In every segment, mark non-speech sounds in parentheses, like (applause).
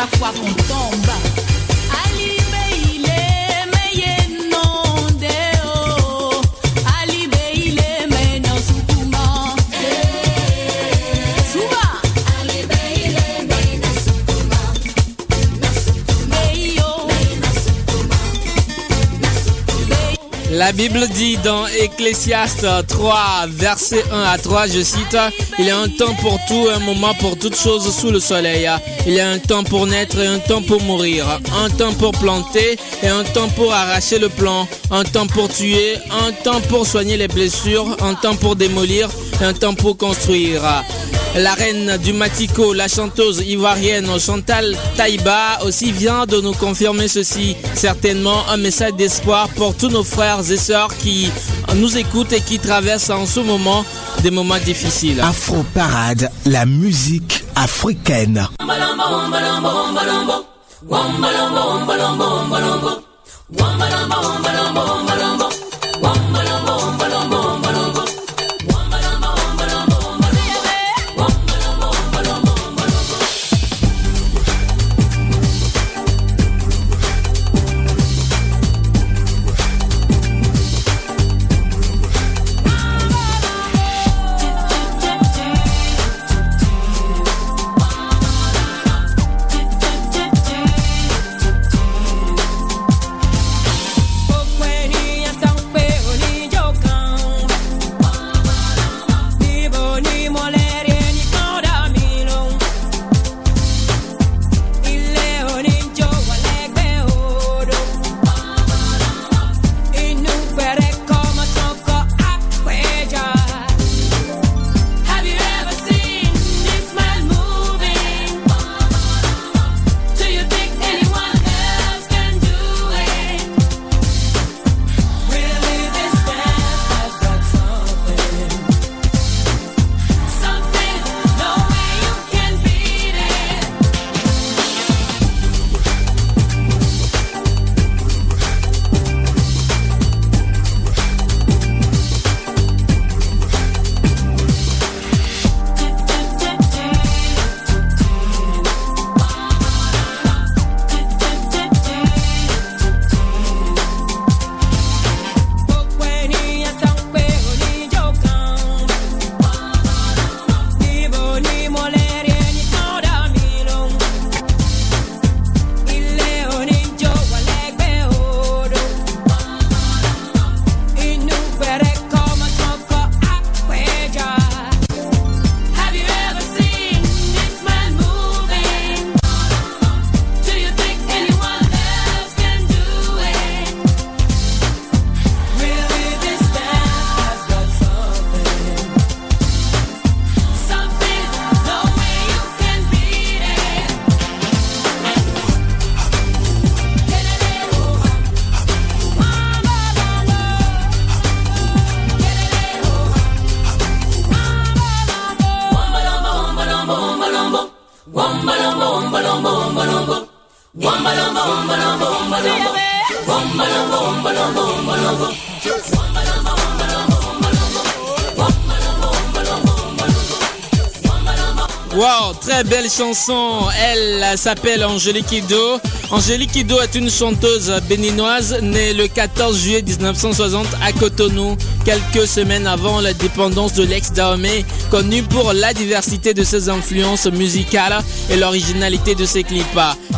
chaque fois qu'on tombe. Bible dit dans Ecclésiaste 3, verset 1 à 3, je cite, Il y a un temps pour tout, un moment pour toutes choses sous le soleil. Il y a un temps pour naître et un temps pour mourir. Un temps pour planter et un temps pour arracher le plant. Un temps pour tuer, un temps pour soigner les blessures, un temps pour démolir et un temps pour construire. La reine du Matico, la chanteuse ivoirienne Chantal Taïba aussi vient de nous confirmer ceci. Certainement un message d'espoir pour tous nos frères et sœurs qui nous écoutent et qui traversent en ce moment des moments difficiles. Afro Parade, la musique africaine. bomba, bomba, bomba, bomba, bomba, bomba, bomba, bomba, bomba, bomba, bomba, bomba, bomba, chanson, elle s'appelle Angélique Ido. Angélique Ido est une chanteuse béninoise née le 14 juillet 1960 à Cotonou, quelques semaines avant l'indépendance de l'ex-Dahomey, connue pour la diversité de ses influences musicales et l'originalité de ses clips.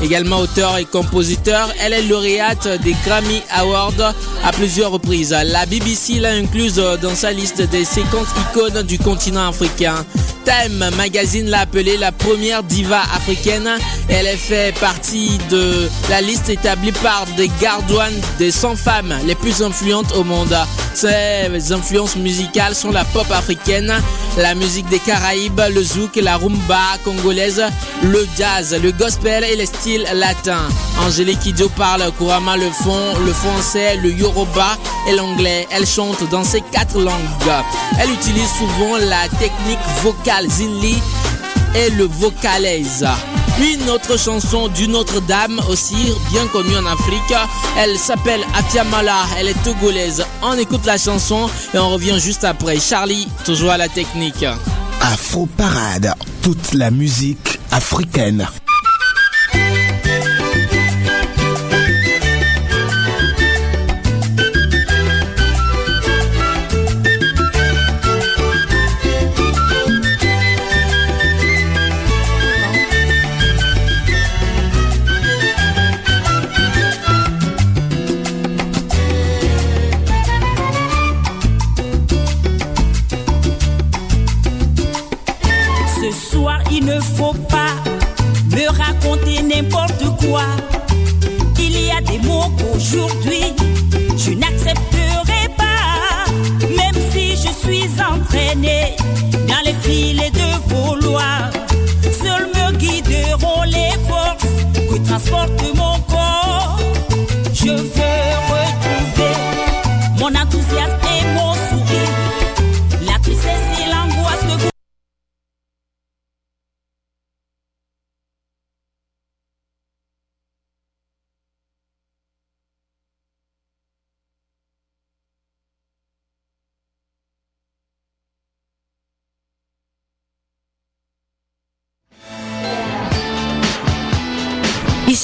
Également auteur et compositeur, elle est lauréate des Grammy Awards à plusieurs reprises. La BBC l'a incluse dans sa liste des 50 icônes du continent africain. Time Magazine l'a appelée la première diva africaine. Elle fait partie de la liste établie par des gardoines des 100 femmes les plus influentes au monde. Ses influences musicales sont la pop africaine, la musique des Caraïbes, le zouk, la rumba congolaise, le jazz, le gospel et les styles latins. Angélique Kidjo parle couramment le fond, le français, le yoruba et l'anglais. Elle chante dans ces quatre langues. Elle utilise souvent la technique vocale Zinli et le vocalise. Une autre chanson d'une autre dame aussi bien connue en Afrique. Elle s'appelle Atiamala. Elle est togolaise. On écoute la chanson et on revient juste après. Charlie, toujours à la technique. Afro Parade, toute la musique africaine.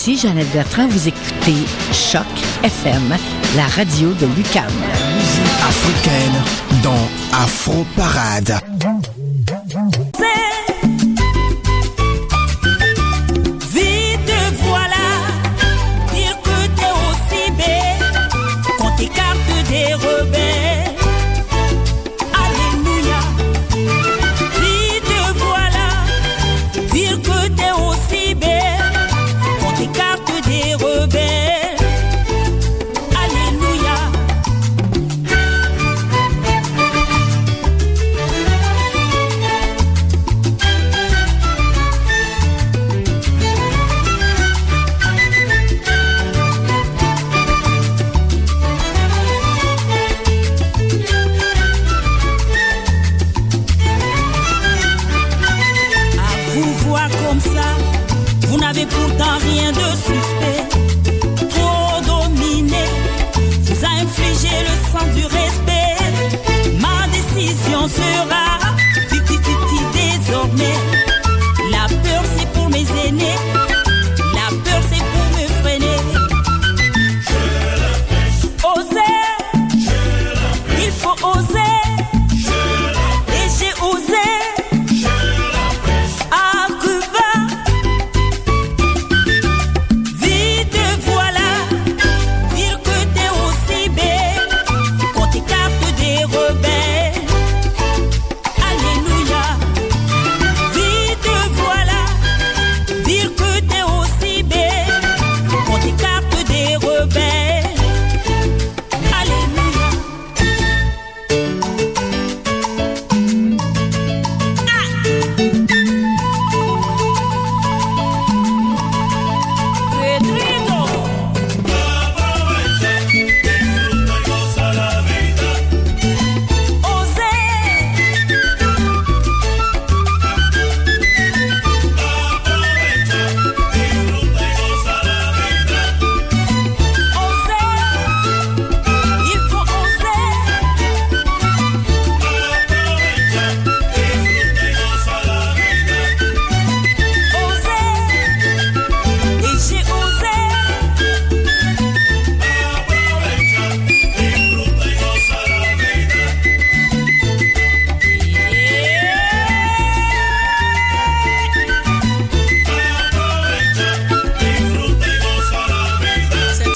Ici Jeannette Bertrand, vous écoutez Choc FM, la radio de Lucam. La musique africaine dans Afro Parade.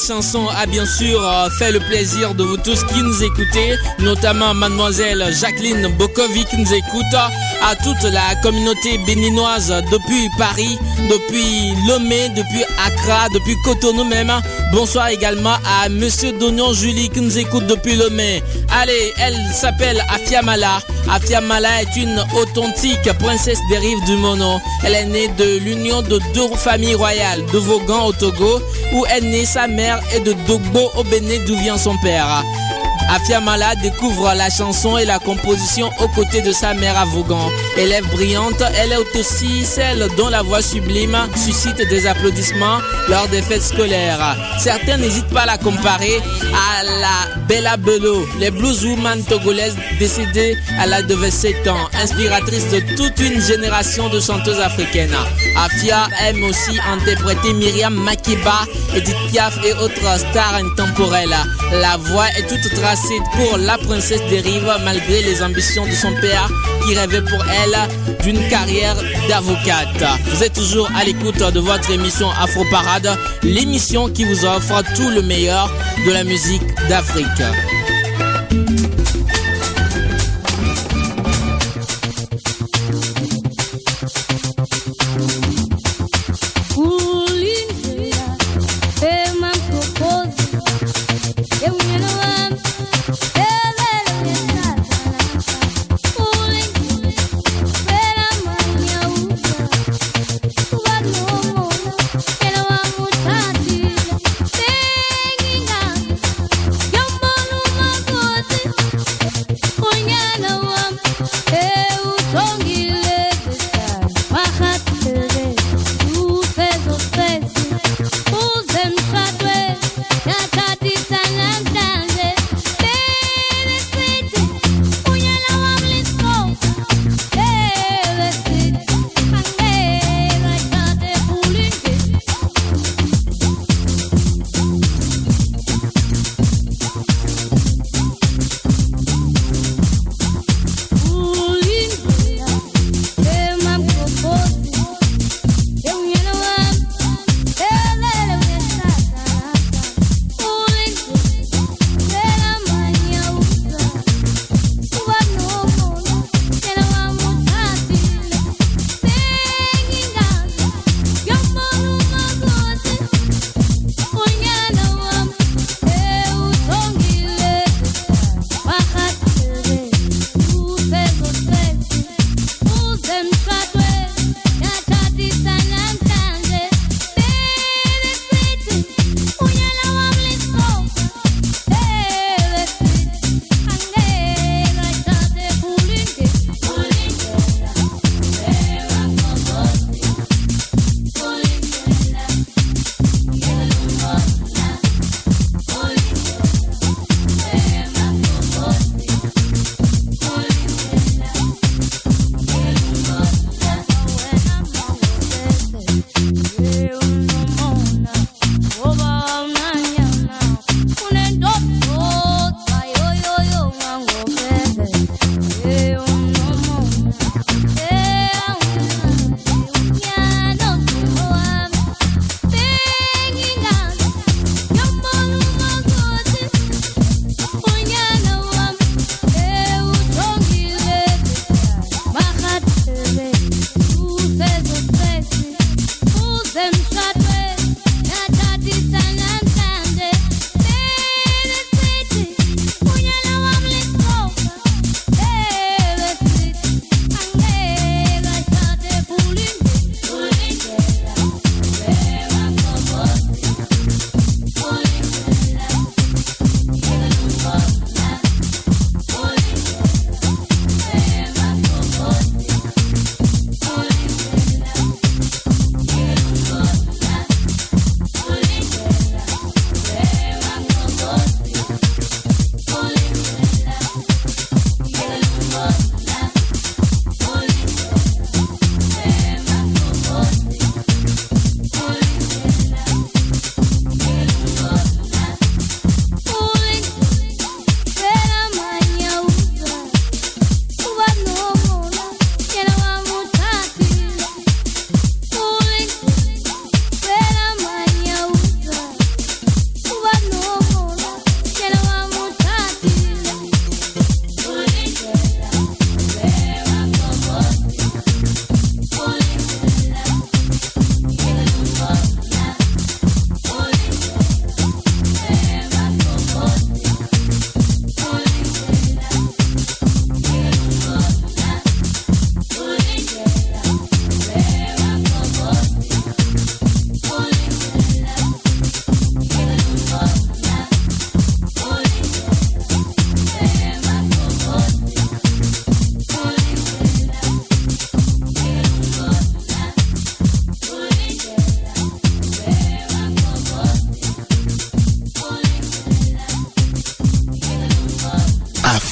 Chanson a bien sûr euh, fait le plaisir de vous tous qui nous écoutez, notamment mademoiselle Jacqueline Bokovic qui nous écoute, à toute la communauté béninoise depuis Paris, depuis Lomé, depuis Accra, depuis Cotonou même. Bonsoir également à monsieur Donion Julie qui nous écoute depuis Lomé. Allez, elle s'appelle Afia Mala. Afia Mala est une authentique princesse des rives du Mono. Elle est née de l'union de deux familles royales, de Vaughan au Togo, où est née sa mère, et de Dogbo au Bénin, d'où vient son père. Afia Mala découvre la chanson et la composition aux côtés de sa mère à Vaughan. Élève brillante, elle est aussi celle dont la voix sublime suscite des applaudissements lors des fêtes scolaires. Certains n'hésitent pas à la comparer à la Bella Bello, les blueswoman togolaises décédées à l'âge de 27 ans, inspiratrice de toute une génération de chanteuses africaines. Afia aime aussi interpréter Myriam Makeba, Edith Piaf et autres stars intemporelles. La voix est toute tracée pour la princesse des rives malgré les ambitions de son père qui rêvait pour elle d'une carrière d'avocate. Vous êtes toujours à l'écoute de votre émission Afro Parade, l'émission qui vous offre tout le meilleur de la musique d'Afrique.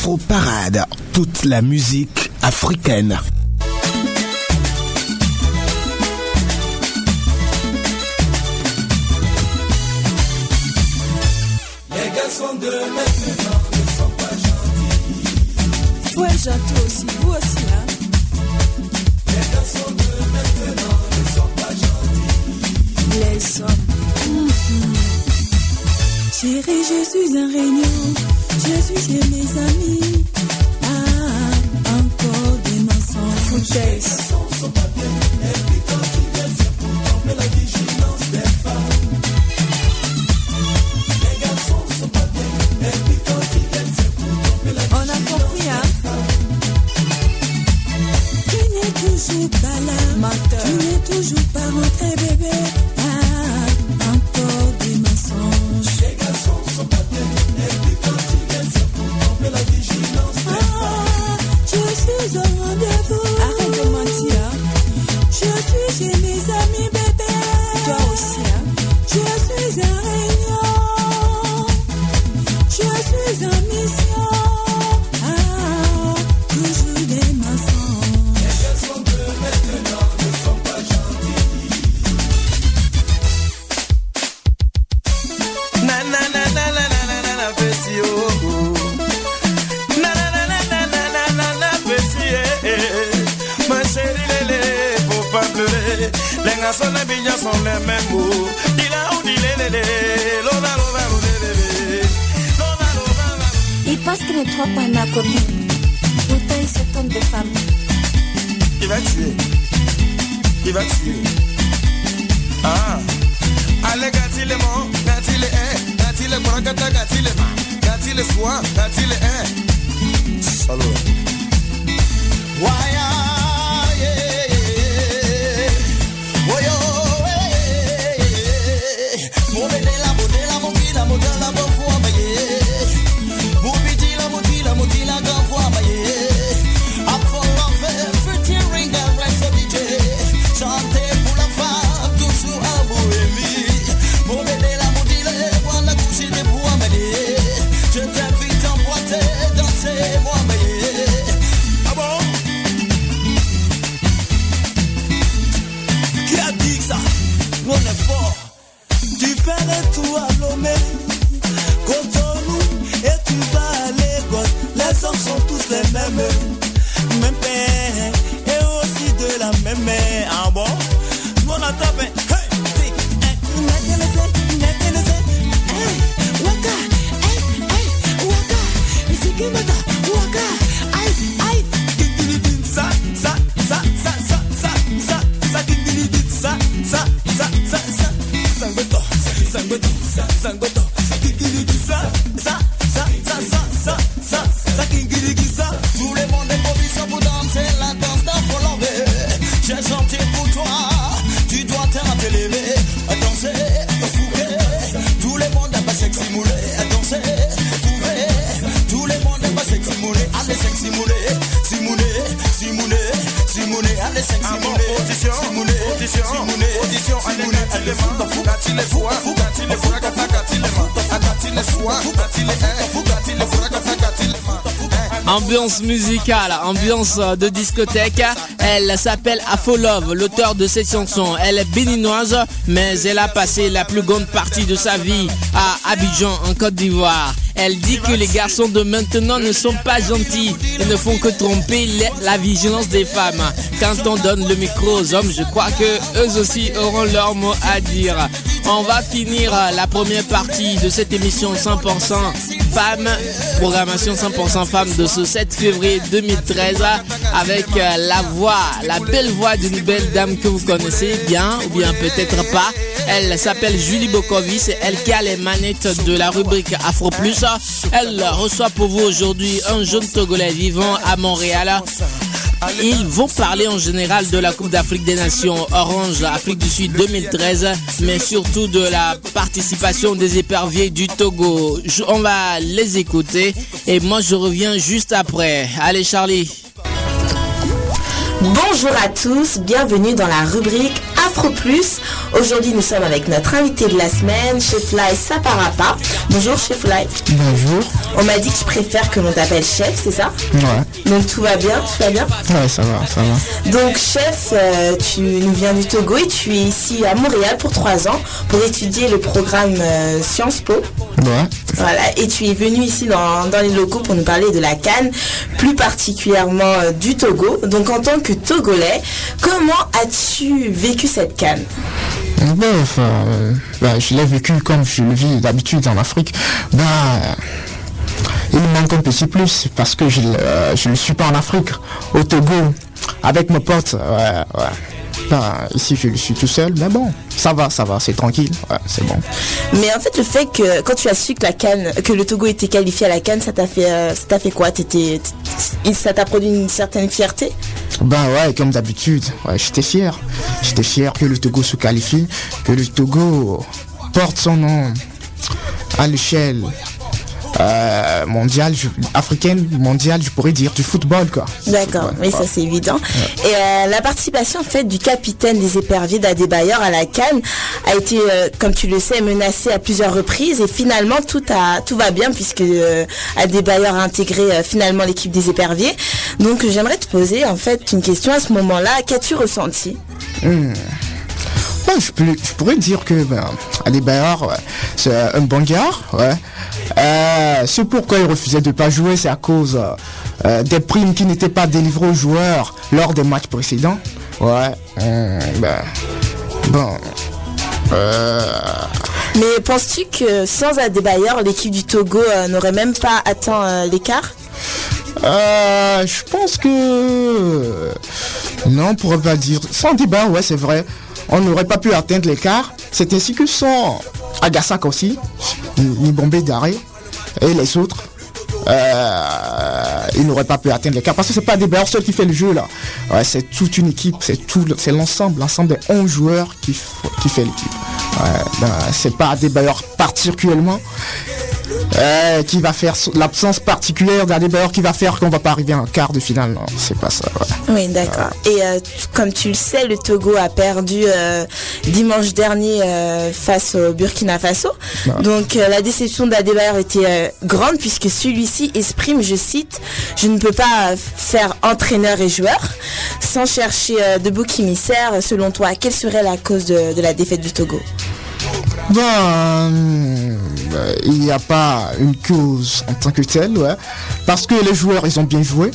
Afro Parade, toute la musique africaine. Les garçons de maintenant ne sont pas gentils. Faut être gentil aussi, vous aussi, hein. Les garçons de maintenant ne sont pas gentils. Les hommes. Mhm. Chérie, je suis un réunion. Jésus, j'ai mes amis. des femmes. Il va tuer. Il va tuer. Ah. Allez, gâtez-les morts, gâtez-les haines, gâtez-les bras, gâtez-les mains, gâtez-les soins, gâtez-les haines. Ambiance musicale, ambiance euh, de discothèque. Elle s'appelle Afolove, l'auteur de cette chanson. Elle est béninoise, mais elle a passé la plus grande partie de sa vie à Abidjan, en Côte d'Ivoire. Elle dit que les garçons de maintenant ne sont pas gentils et ne font que tromper la vigilance des femmes. Quand on donne le micro aux hommes, je crois que eux aussi auront leur mot à dire. On va finir la première partie de cette émission 100% femmes, programmation 100% femmes de ce 7 février 2013 avec euh, la voix, la belle voix d'une belle dame que vous connaissez bien ou bien peut-être pas. Elle s'appelle Julie Bokovi, elle qui a les manettes de la rubrique Afro Plus. Elle reçoit pour vous aujourd'hui un jeune Togolais vivant à Montréal. Ils vont parler en général de la Coupe d'Afrique des Nations Orange Afrique du Sud 2013, mais surtout de la participation des éperviers du Togo. On va les écouter et moi je reviens juste après. Allez Charlie. Bonjour à tous, bienvenue dans la rubrique Afro Plus. Aujourd'hui, nous sommes avec notre invité de la semaine, Chefly Saparapa. Bonjour Chefly. Bonjour. On m'a dit que je préfère que l'on t'appelle chef, c'est ça Ouais, Donc tout va bien, tout va bien ouais, ça va, ça va. Donc chef, euh, tu nous viens du Togo et tu es ici à Montréal pour trois ans pour étudier le programme euh, Sciences Po. Ouais. Voilà, et tu es venu ici dans, dans les locaux pour nous parler de la Cannes, plus particulièrement euh, du Togo. Donc en tant que Togolais, comment as-tu vécu cette Ben, enfin, euh, ben, je l'ai vécu comme je le vis d'habitude en Afrique. Euh, il me manque un petit plus parce que je euh, je ne suis pas en Afrique, au Togo, avec mes potes. Ouais, ouais. Ben, ici, je suis tout seul, mais bon, ça va, ça va, c'est tranquille, ouais, c'est bon. Mais en fait, le fait que quand tu as su que la Cannes, que le Togo était qualifié à la Cannes, ça t'a fait, euh, ça t'a fait quoi? T'étais, ça t'a produit une certaine fierté Ben ouais, comme d'habitude, ouais, j'étais fier. J'étais fier que le Togo se qualifie, que le Togo porte son nom à l'échelle euh, mondiale, je- africaine, mondiale, je pourrais dire, du football, quoi. D'accord, oui, ça c'est évident. Et euh, la participation en fait du capitaine des éperviers d'Adebayor à la Cannes a été, euh, comme tu le sais, menacée à plusieurs reprises et finalement tout a tout va bien puisque Adebayor a intégré finalement l'équipe des éperviers. Donc j'aimerais te poser en fait une question à ce moment-là. Qu'as-tu ressenti? Je, peux- je pourrais dire que ben, Adebayor, ouais, c'est un bon gars. Ouais. Euh, ce pourquoi il refusait de pas jouer, c'est à cause euh, euh, des primes qui n'étaient pas délivrées aux joueurs lors des matchs précédents. Ouais. hum, ben, bon. Euh, Mais penses-tu que sans Adebayor, l'équipe du Togo euh, n'aurait même pas atteint euh, l'écart? Euh, je pense que non, on pourrait pas dire. Sans débat, ouais, c'est vrai. On n'aurait pas pu atteindre l'écart. C'est ainsi que sans Agasak aussi, ni Bombay Daré et les autres. Euh, ils n'auraient pas pu atteindre l'écart parce que c'est pas des seul qui fait le jeu là. C'est toute une équipe, c'est tout, c'est l'ensemble, l'ensemble des 11 joueurs qui, qui fait l'équipe. Ouais, ben, c'est pas des particulièrement euh, qui va faire l'absence particulière d'Adebayor qui va faire qu'on va pas arriver en quart de finale. Non, c'est pas ça. ouais. Oui, d'accord. Et euh, comme tu le sais, le Togo a perdu euh, dimanche dernier euh, face au Burkina Faso. Donc euh, la déception d'Adebayor était grande puisque celui-ci exprime, je cite, je ne peux pas faire entraîneur et joueur sans chercher de bouc émissaire. Selon toi, quelle serait la cause de, de la défaite du Togo? Ben, euh, il n'y a pas une cause en tant que telle, ouais. Parce que les joueurs, ils ont bien joué.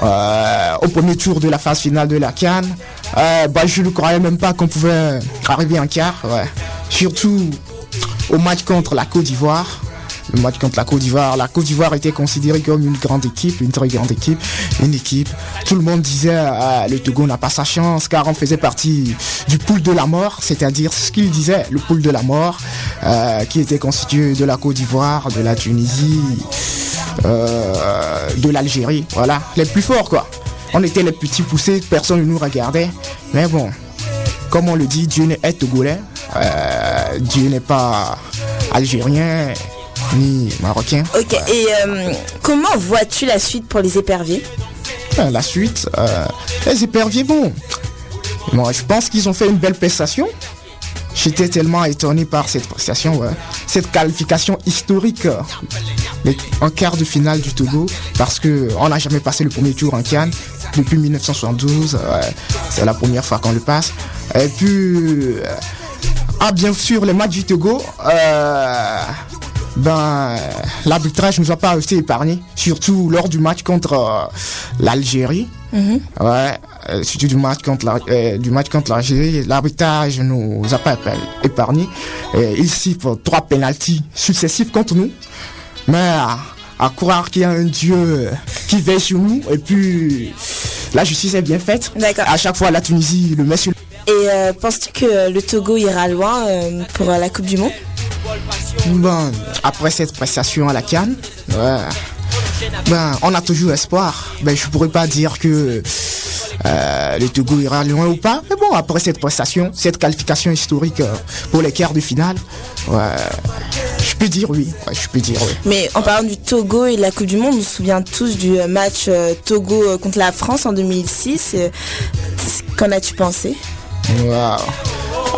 Euh, au premier tour de la phase finale de la Cannes, euh, bah, je ne croyais même pas qu'on pouvait arriver en quart, ouais. Surtout au match contre la Côte d'Ivoire. Le match contre la Côte d'Ivoire, la Côte d'Ivoire était considérée comme une grande équipe, une très grande équipe, une équipe. Tout le monde disait euh, le Togo n'a pas sa chance car on faisait partie du pool de la mort, c'est-à-dire ce qu'il disait, le pool de la mort, euh, qui était constitué de la Côte d'Ivoire, de la Tunisie, euh, de l'Algérie, voilà, les plus forts quoi. On était les petits poussés, personne ne nous regardait, mais bon, comme on le dit, Dieu est togolais, Dieu n'est pas algérien ni marocain. Ok. Et euh, comment vois-tu la suite pour les éperviers? Euh, La suite, euh, les éperviers, bon, moi je pense qu'ils ont fait une belle prestation. J'étais tellement étonné par cette prestation, ouais. cette qualification historique euh, en quart de finale du Togo, parce que on n'a jamais passé le premier tour en Cannes depuis 1972. ouais. C'est la première fois qu'on le passe. Et puis, euh, ah bien sûr, les matchs du Togo, ben l'arbitrage nous a pas été épargné, surtout lors du match contre euh, l'Algérie. Ouais, euh, surtout du match contre la, euh, du match contre l'Algérie, l'arbitrage nous a pas épa- épargné. Euh, il siffle trois pénalties successifs contre nous. Mais à, à croire qu'il y a un Dieu qui veille sur nous et puis la justice est bien faite. À chaque fois, la Tunisie le met sur Et euh, penses-tu que le Togo ira loin euh, pour euh, la Coupe du Monde? Bon, après cette prestation à la Cannes, ouais, ben, on a toujours espoir. Ben, je pourrais pas dire que euh, le Togo ira loin ou pas, mais bon, après cette prestation, cette qualification historique euh, pour les quarts de finale, ouais, je peux dire oui. Ouais, je peux dire oui. Mais en parlant du Togo et de la Coupe du Monde, on se souvient tous du euh, match euh, Togo contre la France en 2006. euh, Qu'en as-tu pensé? Waouh.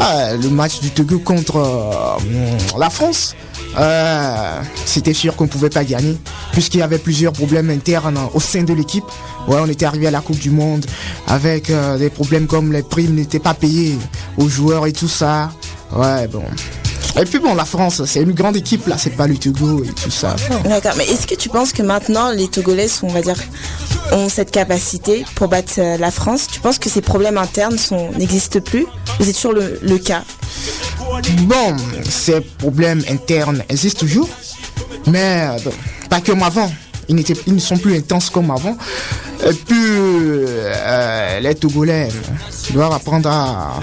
Le match du Togo contre euh, la France, euh, c'était sûr qu'on ne pouvait pas gagner, puisqu'il y avait plusieurs problèmes internes au sein de l'équipe. Ouais, on était arrivé à la Coupe du Monde avec euh, des problèmes comme les primes n'étaient pas payées aux joueurs et tout ça. Ouais, bon. Et puis bon, la France, c'est une grande équipe là, c'est pas le Togo et tout ça. D'accord, mais est-ce que tu penses que maintenant les Togolais sont, on va dire, ont cette capacité pour battre euh, la France? Tu penses que ces problèmes internes sont n'existent plus? Ou c'est toujours le, le cas? Bon, ces problèmes internes existent toujours, mais bon, pas comme avant. Ils, n'étaient- ils ne sont plus intenses comme avant. Et puis, euh, les Togolais doivent apprendre à,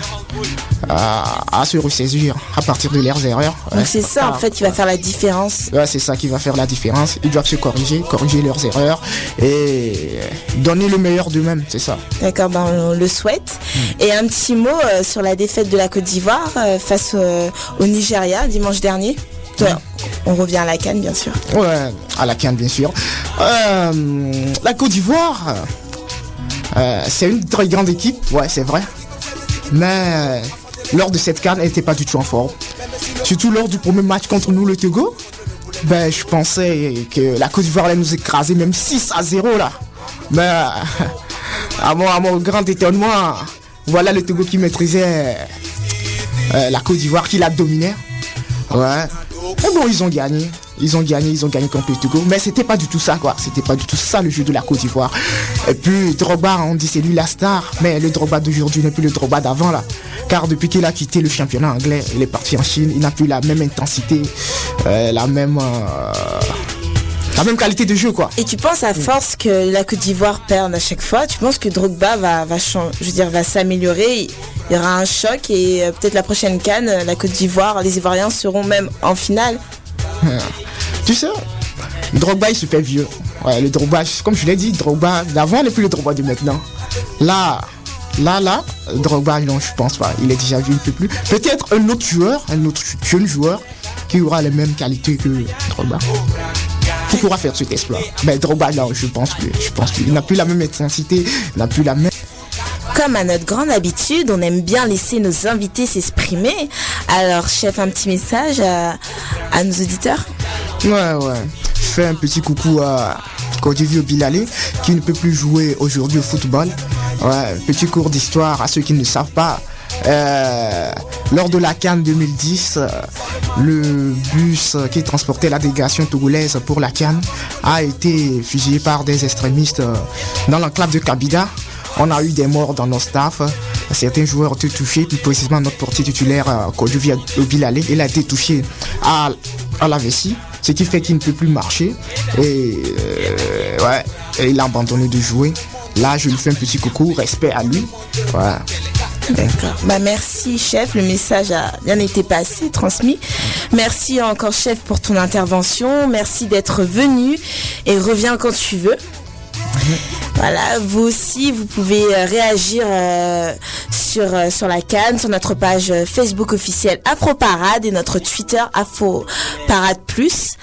à, à se ressaisir à partir de leurs erreurs. Ouais. Donc c'est ça en fait qui va faire la différence. Ouais, c'est ça qui va faire la différence. Ils doivent se corriger, corriger leurs erreurs et donner le meilleur d'eux-mêmes, c'est ça. D'accord, ben on le souhaite. Et un petit mot euh, sur la défaite de la Côte d'Ivoire euh, face euh, au Nigeria dimanche dernier. Toi, On revient à la canne bien sûr. Ouais, à la canne, bien sûr. La Côte d'Ivoire, c'est une très grande équipe, ouais, c'est vrai. Mais lors de cette canne, elle n'était pas du tout en forme. Surtout lors du premier match contre nous, le Togo. Ben, je pensais que la Côte d'Ivoire allait nous écraser, même 6 à 0 là. Mais euh, à, mon, grand étonnement, voilà le Togo qui maîtrisait euh, la Côte d'Ivoire, qui la dominait. Ouais. Mais bon, ils ont gagné. Ils ont gagné, ils ont gagné contre le Togo. Mais c'était pas du tout ça, quoi. C'était pas du tout ça le jeu de la Côte d'Ivoire. Et puis, Drogba, on dit c'est lui la star. Mais le Drogba d'aujourd'hui n'est plus le Drogba d'avant, là. Car depuis qu'il a quitté le championnat anglais, il est parti en Chine. Il n'a plus la même intensité, euh, la même. euh, la même qualité de jeu, quoi. Et tu penses à force que la Côte d'Ivoire perde à chaque fois, tu penses que Drogba va, je veux dire, va s'améliorer, il y aura un choc et euh, peut-être la prochaine canne, la Côte d'Ivoire, les Ivoiriens seront même en finale. (laughs) Tu sais, Drogba, il se fait vieux. Ouais, le Drogba, comme je l'ai dit, Drogba d'avant n'est plus le Drogba de maintenant. Là, là, là, Drogba, non, je pense pas. Il est déjà vieux, il peut plus. Peut-être un autre joueur, un autre jeune joueur, qui aura les mêmes qualités que Drogba. Qui pourra faire cet exploit. Mais Drogba, non, je pense plus. Je pense plus. Il n'a plus la même intensité, il n'a plus la même. Comme à notre grande habitude, on aime bien laisser nos invités s'exprimer. Alors, chef, un petit message à, à nos auditeurs Ouais, ouais. Je fais un petit coucou à Kodivio Bilale qui ne peut plus jouer aujourd'hui au football. Ouais, petit cours d'histoire à ceux qui ne savent pas. Euh, lors de la Cannes 2010, euh, le bus qui transportait la délégation togolaise pour la Cannes a été fusillé par des extrémistes euh, dans l'enclave de Kabida. On a eu des morts dans nos staffs. Certains joueurs ont été touchés, plus précisément notre portier titulaire, euh, Kodivio Bilale, il a été touché à, à la vessie, ce qui fait qu'il ne peut plus marcher. Et ouais, et il a abandonné de jouer. Là, je lui fais un petit coucou, respect à lui. Ouais. D'accord. Bah merci chef, le message a bien été passé, transmis. Merci encore chef pour ton intervention. Merci d'être venu et reviens quand tu veux. Voilà, vous aussi, vous pouvez euh, réagir euh, sur, euh, sur la canne, sur notre page Facebook officielle Afro Parade et notre Twitter Afro Parade Plus.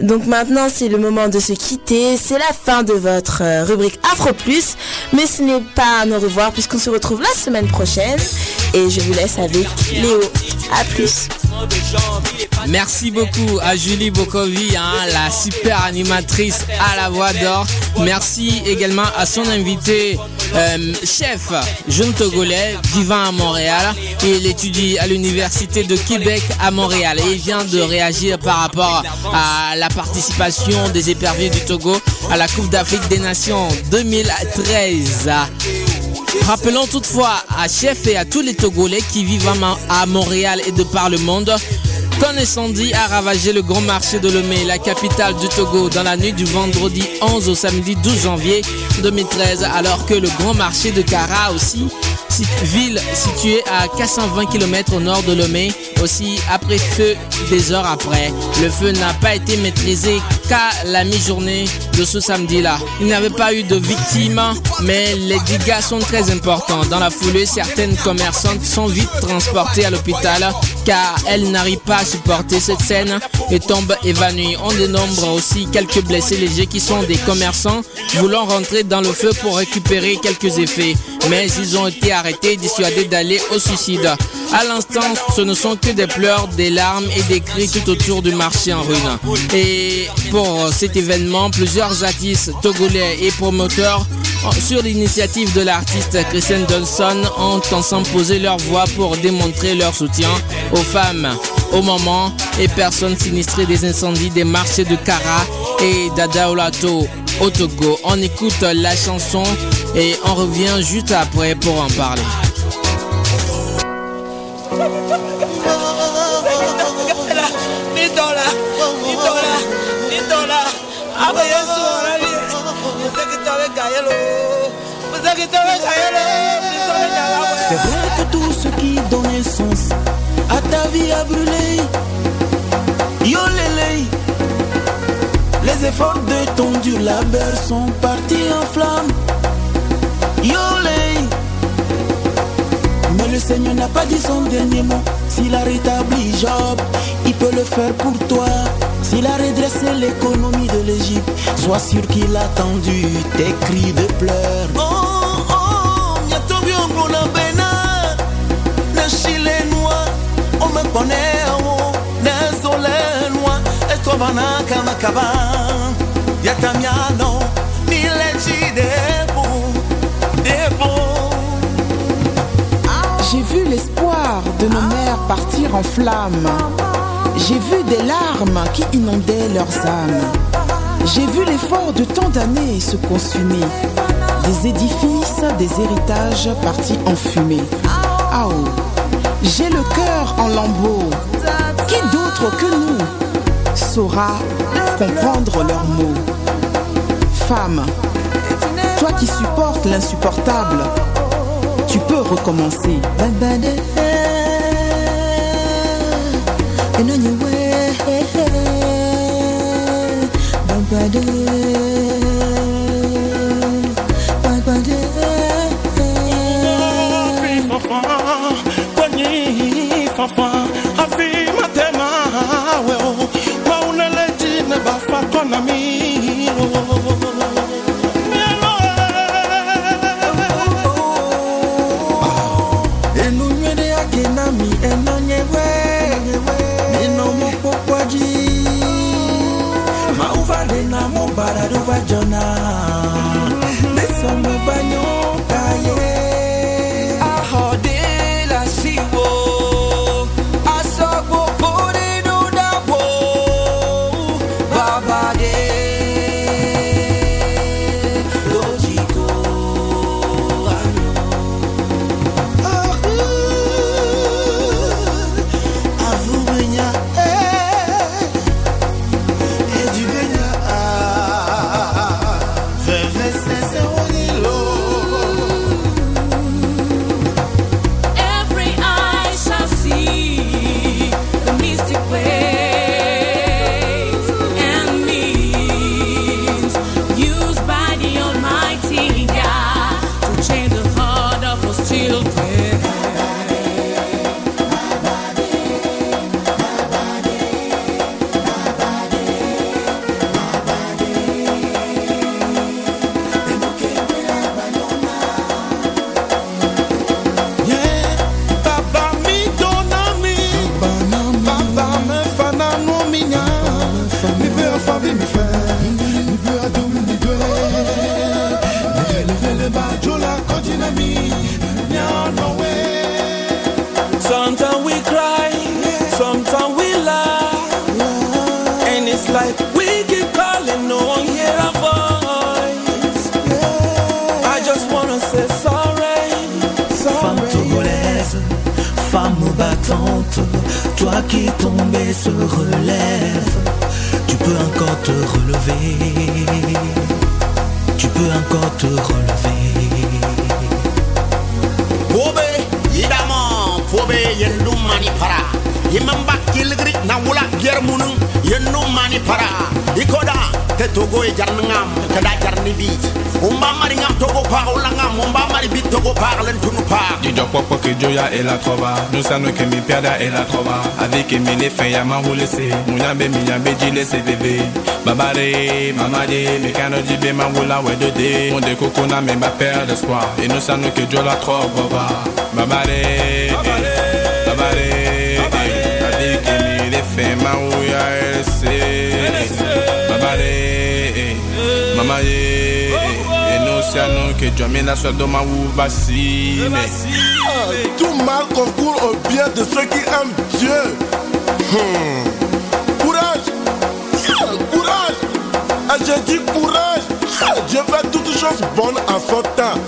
Donc maintenant, c'est le moment de se quitter. C'est la fin de votre euh, rubrique Afro Plus. Mais ce n'est pas un au revoir puisqu'on se retrouve la semaine prochaine. Et je vous laisse avec Léo. À plus. Merci beaucoup à Julie Bokovi, hein, la super animatrice à la voix d'or. Merci également à son invité, euh, chef, jeune Togolais, vivant à Montréal. Il étudie à l'Université de Québec à Montréal et il vient de réagir par rapport à la participation des éperviers du Togo à la Coupe d'Afrique des Nations 2013. Rappelons toutefois à Chef et à tous les Togolais qui vivent à Montréal et de par le monde qu'un incendie a ravagé le grand marché de Lomé, la capitale du Togo, dans la nuit du vendredi 11 au samedi 12 janvier 2013, alors que le grand marché de Kara aussi, si- ville située à 420 km au nord de Lomé, Aussi, après feu, des heures après, le feu n'a pas été maîtrisé qu'à la mi-journée de ce samedi-là. Il n'y avait pas eu de victimes, mais les dégâts sont très importants. Dans la foulée, certaines commerçantes sont vite transportées à l'hôpital car elles n'arrivent pas à supporter cette scène et tombent évanouies. On dénombre aussi quelques blessés légers qui sont des commerçants voulant rentrer dans le feu pour récupérer quelques effets. Mais ils ont été arrêtés et dissuadés d'aller au suicide. À l'instant, ce ne sont que des pleurs, des larmes et des cris tout autour du marché en ruine. Et pour cet événement, plusieurs artistes togolais et promoteurs, sur l'initiative de l'artiste Christian Johnson, ont ensemble posé leur voix pour démontrer leur soutien aux femmes au moment et personnes sinistrées des incendies des marchés de Kara et d'Adaolato au Togo. On écoute la chanson et on revient juste après pour en parler. C'est vrai que tout ce qui donne sens à ta vie a brûlé. Yo lélé, les efforts de ton dur labeur sont partis en flammes. Yo lé, mais le Seigneur n'a pas dit son dernier mot. S'il a rétabli Job, il peut le faire pour toi. S'il a redressé l'économie de l'Égypte, sois sûr qu'il a tendu tes cris de pleurs. J'ai vu l'espoir de nos mères partir en flammes. J'ai vu des larmes qui inondaient leurs âmes. J'ai vu l'effort de tant d'années se consumer. Des édifices, des héritages partis en fumée. Ah oh, j'ai le cœur en lambeaux. Qui d'autre que nous saura comprendre leurs mots Femme, toi qui supportes l'insupportable, tu peux recommencer. Battante, toi qui tombée se relève, tu peux encore te relever, tu peux encore te relever. Bobe, yidama, fobe yendum mani para. yimamba kilgri na wula germunun yennu mani para ikoda te togo e jarningam kada jarni bit umba mari ngam togo pa wula ngam umba mari bit togo pa len tunu pa Di gio poco che gioia e la trova Non sanno che mi piada e la trova Avec me le fin ya ma roule se Munyambe minyambe jile se bébé Babare, mamade Me cano di be ma wula we de de. Mon de coco na me ba perdre d'espoir Et nous sanno che gio la trova Babare, babare Et nous sanno che gio me la sua doma ou vacine Tout mal concourt au bien de ceux qui aiment Dieu. Hmm. Courage. Courage. Ah, J'ai dit courage. Dieu fait toutes choses bonnes en son temps.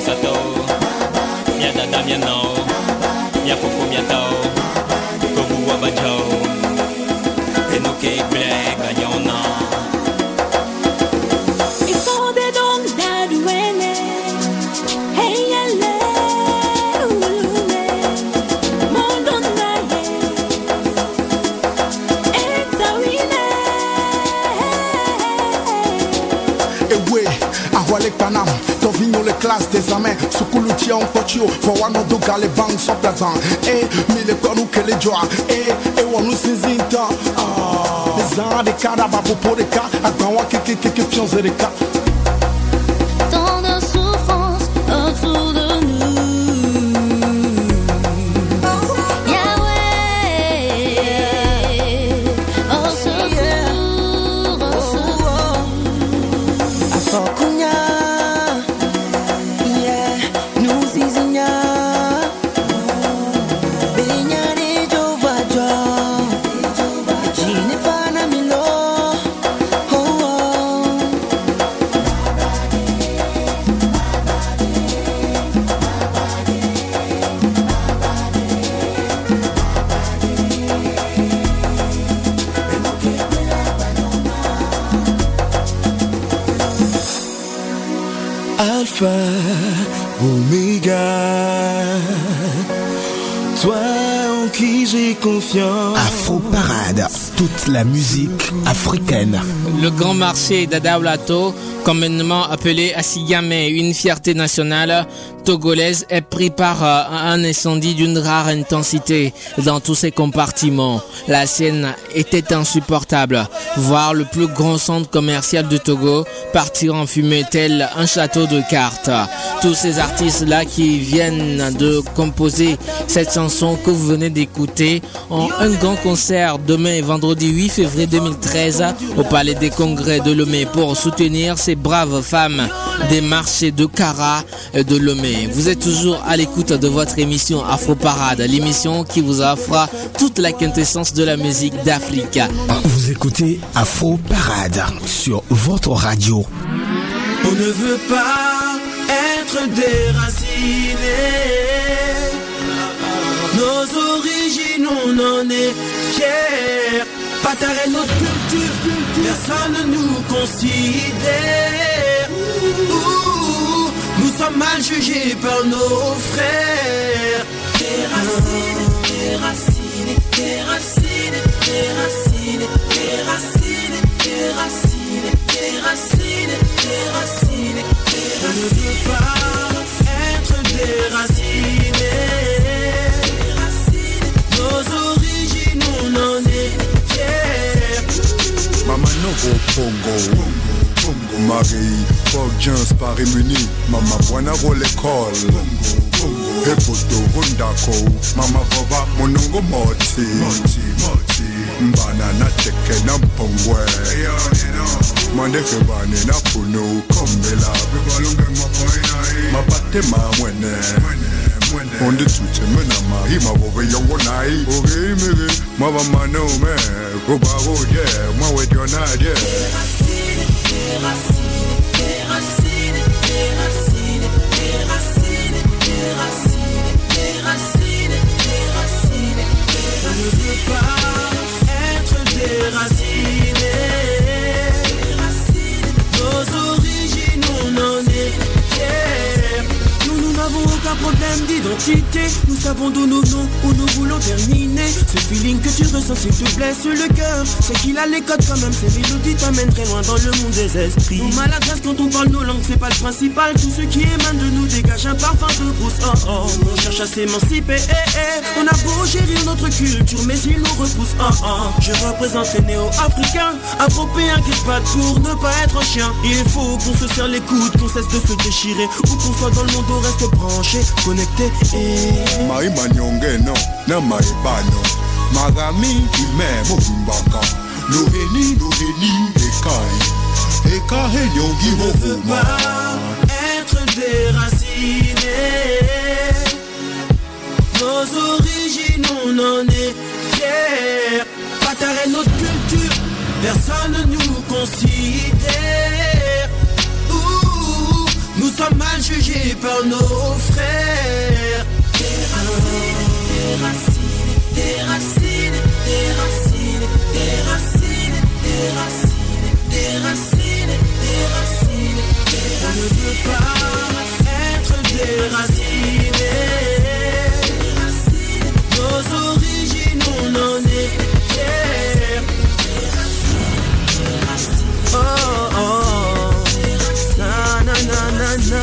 Eurosato, Mia dada mia no, Mia fufu mia tau, Kobu wabajo, tovinyo le classe des amens sukulu tia nkpɔtsi o fɔ wano do gale bang sɔpla ban e mi le kɔnu kele jɔa e e wɔnu sinzin tán zan de ka daba popo de ka agban wa kekekeke fiɔnze de ka. Musique africaine. Le grand marché d'Adaolato, communément appelé Asigame, une fierté nationale togolaise, est par euh, un incendie d'une rare intensité dans tous ses compartiments. La scène était insupportable. Voir le plus grand centre commercial de Togo partir en fumée tel un château de cartes. Tous ces artistes-là qui viennent de composer cette chanson que vous venez d'écouter ont un grand concert demain et vendredi 8 février 2013 au Palais des Congrès de Lomé pour soutenir ces braves femmes des marchés de Cara et de Lomé. Vous êtes toujours à l'écoute de votre émission Afro Parade, l'émission qui vous offre toute la quintessence de la musique d'Afrique. Vous écoutez Afro Parade sur votre radio. On ne veut pas être déraciné. Nos origines, on en est fiers. Partager notre culture, personne ne nous considère. Mal jugés par nos frères. Déraciné, déraciné, déraciné, déraciné, déraciné, déraciné, déraciné, déraciné, On ne veut pas être déraciné. Nos origines, on en est fiers. Mama no go Marie, Pog Jones Paris Muni Mama Buana go l'école Epoto Hondako Mama Baba Monongo Moti Moti banana cheke na mpongwe. Mandeke bane na puno kombela. Mapate ma mwene. Onde tute mena mahi mabobe yongo nai oge imege maba mano me. Kubago je mawe jona je On Nous savons d'où nous venons, où nous voulons terminer. Ce feeling que tu ressens, s'il te sur le cœur. C'est qu'il a les codes quand même. Ces mélodies t'amènent très loin dans le monde des esprits. Nos maladresses quand on parle nos langues, c'est pas le principal. Tout ce qui émane de nous dégage un parfum de brousse. Oh oh, on cherche à s'émanciper. Eh eh, on a beau chérir notre culture, mais il nous repousse. Oh oh, je représente les néo-africains, afropéens qui se battent pour ne pas être un chien. Il faut qu'on se serre les coudes, qu'on cesse de se déchirer. Où qu'on soit dans le monde, on reste branché, connecté et. mai manyonge no na mai bano magami ime mobimbaka loheni loheni ekai mohuma être déraciné. Nos origines, on en est fiers. Partager notre culture, personne ne nous considère. Ouh, nous sommes mal jugés par nos frères. Des racines, des racines, des racines, des racines, des racines, des racines, des racines, ne veut pas être déraciné. Nos origines, on en est. Oh, oh, na na na na na.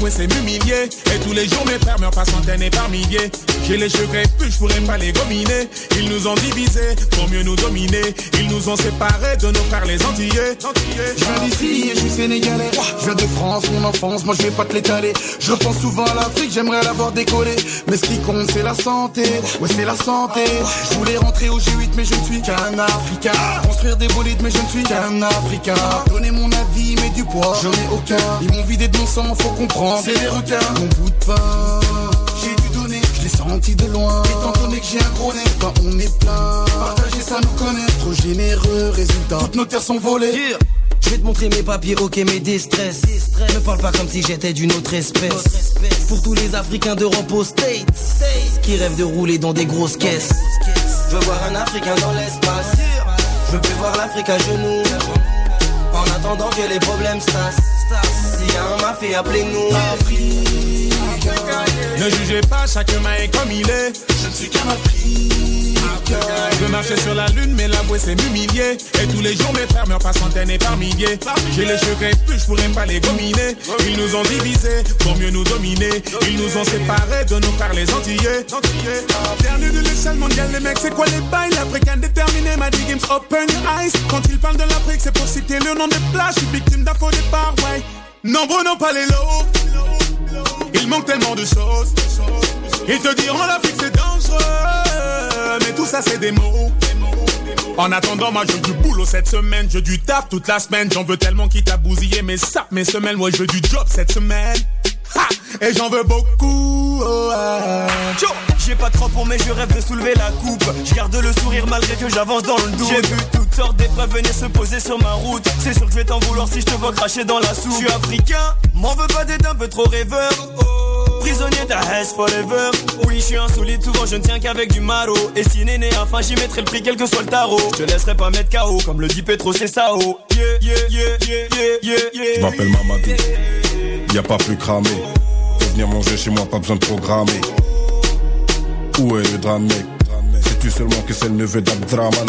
L'avouer c'est m'humilier. Et tous les jours, mes frères meurent par centaines et par milliers. J'ai les cheveux crépus, je pourrais pas les gominer. Ils nous ont divisés pour mieux nous dominer. Ils nous ont séparés de nos frères les Antillais. Je viens d'ici et je suis sénégalais. Je viens de France, mon enfance, moi je vais pas te l'étaler. Je pense souvent à l'Afrique, j'aimerais l'avoir décollé. Mais ce qui compte, c'est la santé. Ouais, c'est la santé. Je voulais rentrer au G8, mais je ne suis qu'un Africain. Construire des bolides, mais je ne suis qu'un Africain. Donner mon avis, mais du poids, j'en ai aucun. Ils m'ont vidé de mon sang, faut comprendre. C'est des requins. Mon bout de pain, senti de loin. Étant donné que j'ai un gros nez, quand on est plein. Partager ça nous connaît. Trop généreux, résultat. Toutes nos terres sont volées. Je vais te montrer mes papiers, ok, mes déstress. Ne parle pas comme si j'étais d'une autre espèce. Pour tous les Africains d'Europe aux States, qui rêvent de rouler dans des grosses caisses. Je veux voir un Africain dans l'espace. Je veux plus voir l'Afrique à genoux. En attendant que les problèmes se tassent. S'il y a un mafé, appelez-nous. Ne jugez pas, chacun est comme il est. Je ne suis qu'un Africain. Je veux marcher sur la lune, mais l'avouer c'est m'humilier. Et tous les jours, mes frères meurent par centaines et par milliers. J'ai les cheveux plus, je pourrais pas les gominer. Ils nous ont divisés pour mieux nous dominer. Ils nous ont séparés de nous faire les Antillais. Dernier de l'échelle mondiale, les mecs, c'est quoi les bails? L'Africain déterminé m'a dit Games Open Your Eyes. Quand ils parlent de l'Afrique, c'est pour citer le nom des plages. Je suis victime d'infos départ, ouais. Nombreux n'ont pas les lots. Il manque tellement de choses. Ils te diront l'Afrique c'est dangereux, mais tout ça c'est des mots. En attendant, moi je du boulot cette semaine, je du taf toute la semaine. J'en veux tellement qui t'a bousillé mes sapes, mes semelles. Moi je du job cette semaine. Ha! Et j'en veux beaucoup. oh, ah. J'ai pas trop pour mais je rêve de soulever la coupe. Je garde le sourire malgré que j'avance dans le doute. J'ai vu toutes sortes d'épreuves venir se poser sur ma route. C'est sûr que je vais t'en vouloir si je te vois cracher dans la soupe. Je suis africain, m'en veux pas d'être un peu trop rêveur. Prisonnier de Hess forever. Oui je suis insolite, souvent je ne tiens qu'avec du maro Et si néné enfin j'y mettrai le prix quel que soit le tarot. Je te laisserai pas mettre KO comme le dit Petro c'est ça oh Yeah yeah yeah yeah yeah yeah yeah Je m'appelle Mamadou, y a pas plus cramé. Pour venir manger chez moi, pas besoin de programmer. Où est le drame, Sais-tu seulement que c'est le neveu d'Abdraman?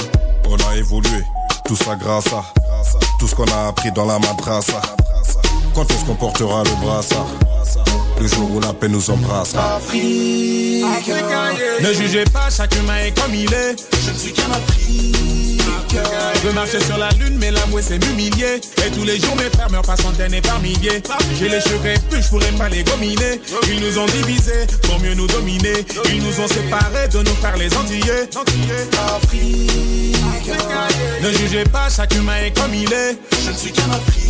On a évolué, tout ça grâce à tout ce qu'on a appris dans la madrasa. Quand est-ce qu'on portera le brassard? Le jour où la paix nous embrassera. Ne jugez pas, chaque humain est comme il est. Je ne suis qu'un Africain. Je veux marcher sur la lune, mais la mouette c'est m'humilier. Et tous les jours, mes frères meurent par centaines et par milliers. J'ai les cheveux plus, je pourrais pas les gominer. Ils nous ont divisés pour mieux nous dominer. Ils nous ont séparés de nous faire les Antillais. Ne jugez pas, chaque humain est comme il est. Je ne suis qu'un Africain.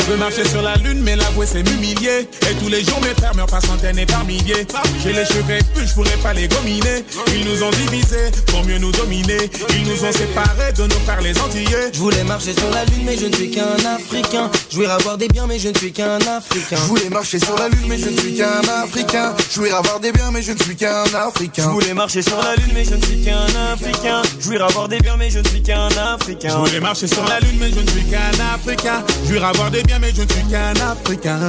Je veux marcher sur la lune, mais l'avouer c'est m'humilier. Et tous les jours, mes frères meurent par centaines et par milliers. J'ai les cheveux plus, je pourrais pas les gominer. Ils nous ont divisés pour mieux nous dominer. Ils nous ont séparés de nous faire les Antillais. Je voulais marcher sur la lune mais je ne suis qu'un Africain Je voulais avoir des biens mais je ne suis qu'un Africain Je voulais marcher sur la lune mais je ne suis qu'un Africain Je voulais avoir des biens mais je ne suis qu'un Africain Je voulais marcher sur la lune mais je ne suis qu'un Africain Je voulais avoir des biens mais je ne suis qu'un Africain Je voulais marcher sur la lune, mais je ne suis qu'un Africain. Je avoir des biens, mais je ne suis qu'un Africain.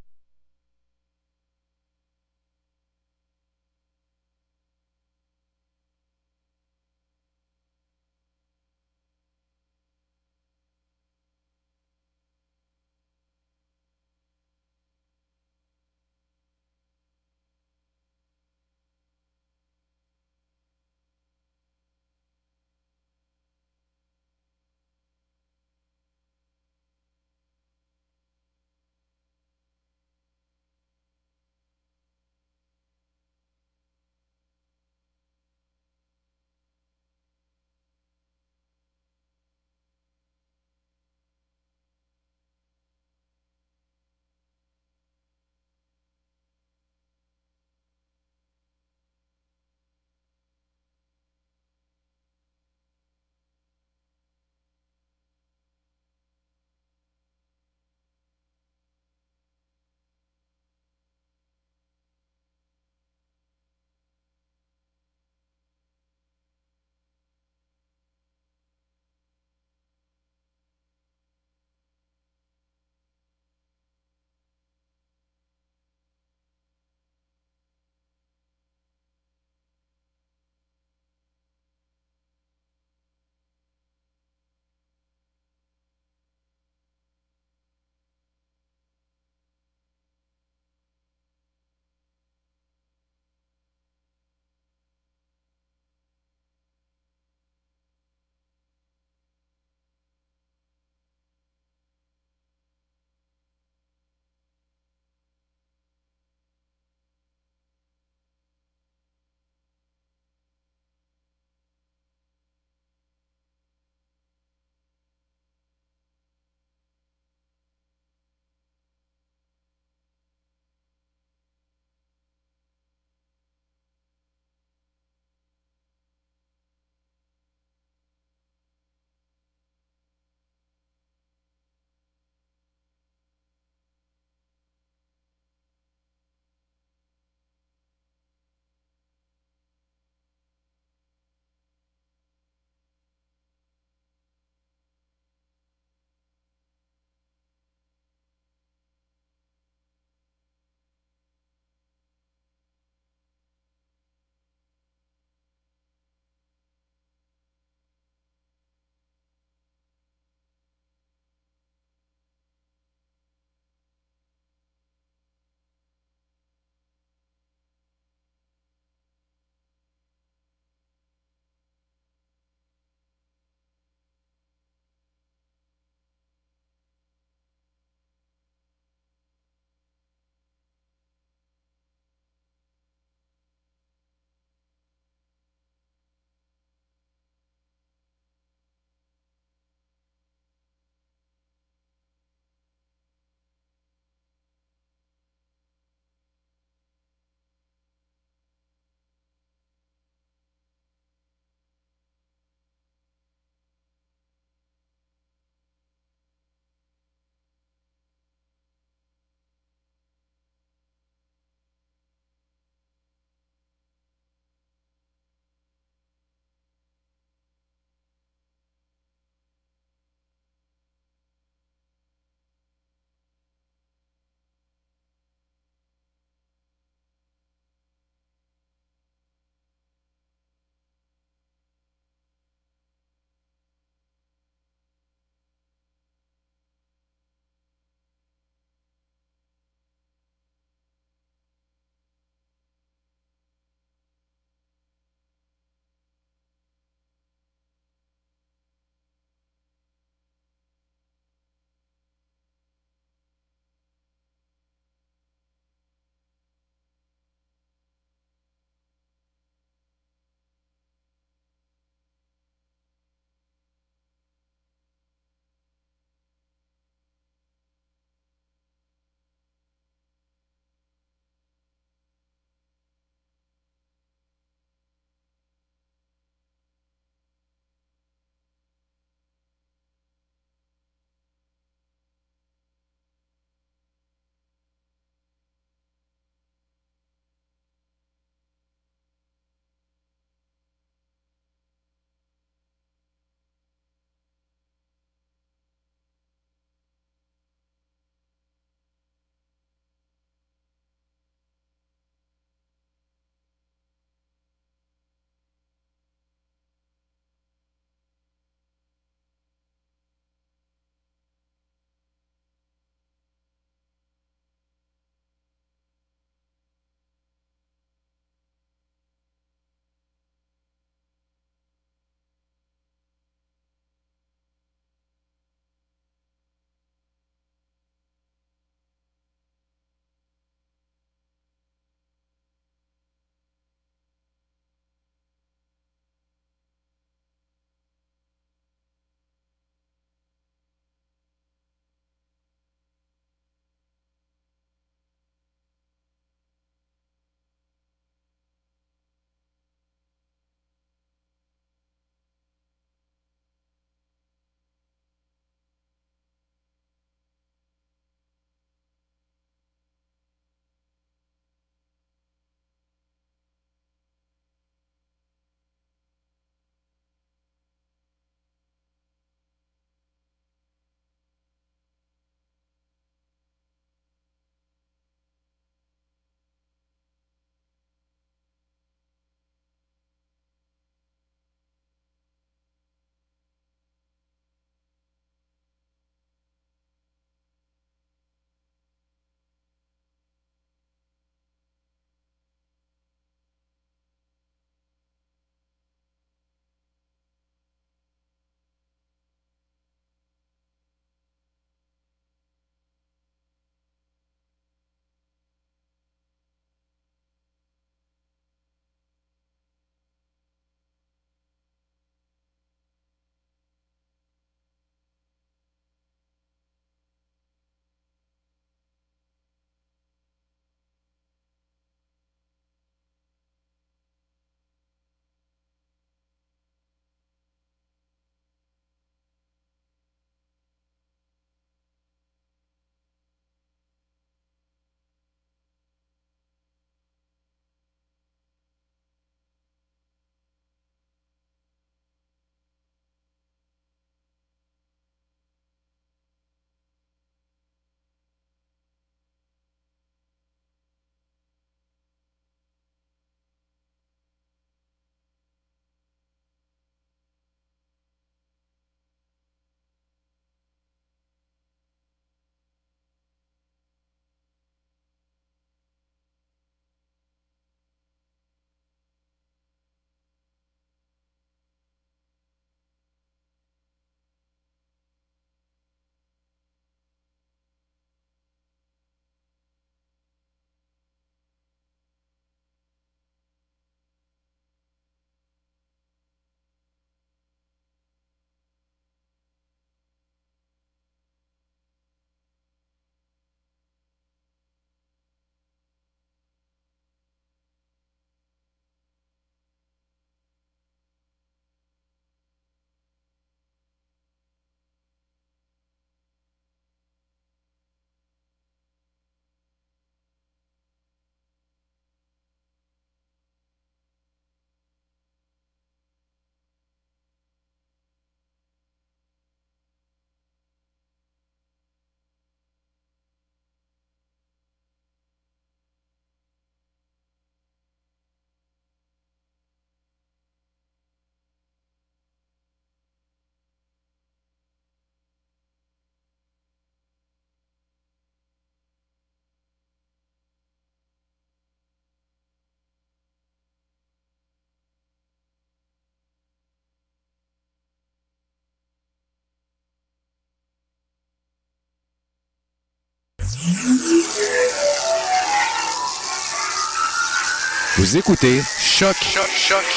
Vous écoutez Choc,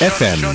FM.